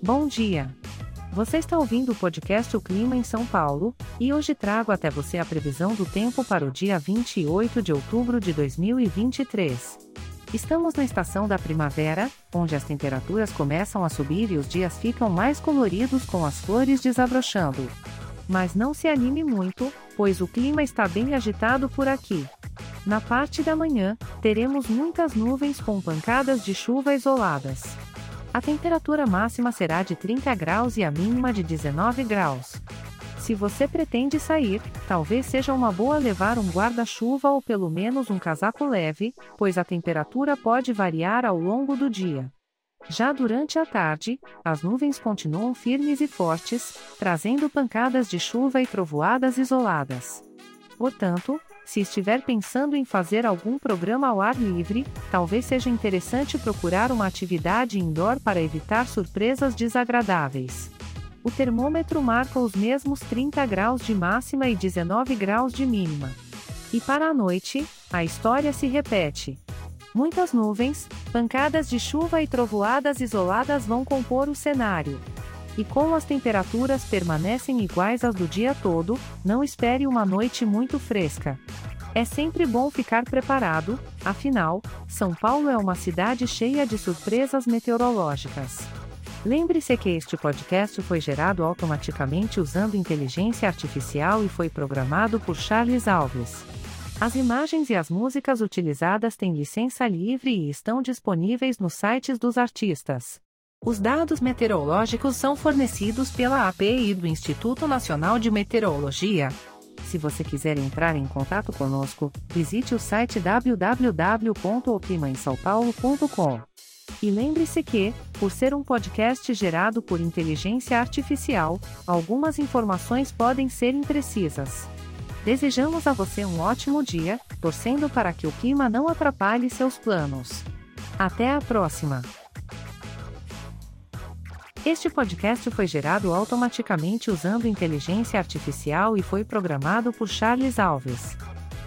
Bom dia! Você está ouvindo o podcast O Clima em São Paulo, e hoje trago até você a previsão do tempo para o dia 28 de outubro de 2023. Estamos na estação da primavera, onde as temperaturas começam a subir e os dias ficam mais coloridos com as flores desabrochando. Mas não se anime muito, pois o clima está bem agitado por aqui. Na parte da manhã, teremos muitas nuvens com pancadas de chuva isoladas. A temperatura máxima será de 30 graus e a mínima de 19 graus. Se você pretende sair, talvez seja uma boa levar um guarda-chuva ou pelo menos um casaco leve, pois a temperatura pode variar ao longo do dia. Já durante a tarde, as nuvens continuam firmes e fortes, trazendo pancadas de chuva e trovoadas isoladas. Portanto, se estiver pensando em fazer algum programa ao ar livre, talvez seja interessante procurar uma atividade indoor para evitar surpresas desagradáveis. O termômetro marca os mesmos 30 graus de máxima e 19 graus de mínima. E para a noite, a história se repete. Muitas nuvens, pancadas de chuva e trovoadas isoladas vão compor o cenário. E como as temperaturas permanecem iguais às do dia todo, não espere uma noite muito fresca. É sempre bom ficar preparado, afinal, São Paulo é uma cidade cheia de surpresas meteorológicas. Lembre-se que este podcast foi gerado automaticamente usando inteligência artificial e foi programado por Charles Alves. As imagens e as músicas utilizadas têm licença livre e estão disponíveis nos sites dos artistas. Os dados meteorológicos são fornecidos pela API do Instituto Nacional de Meteorologia. Se você quiser entrar em contato conosco, visite o site www.oclimaemsaopaulo.com. E lembre-se que, por ser um podcast gerado por inteligência artificial, algumas informações podem ser imprecisas. Desejamos a você um ótimo dia, torcendo para que o clima não atrapalhe seus planos. Até a próxima! Este podcast foi gerado automaticamente usando inteligência artificial e foi programado por Charles Alves.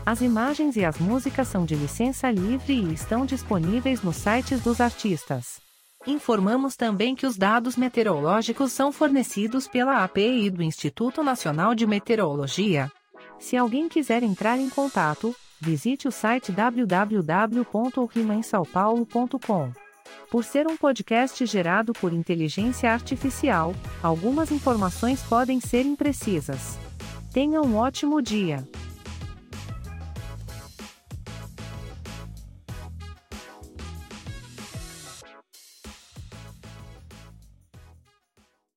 As imagens e as músicas são de licença livre e estão disponíveis nos sites dos artistas. Informamos também que os dados meteorológicos são fornecidos pela API do Instituto Nacional de Meteorologia. Se alguém quiser entrar em contato, visite o site www.oclimaemsaopaulo.com. Por ser um podcast gerado por inteligência artificial, algumas informações podem ser imprecisas. Tenha um ótimo dia!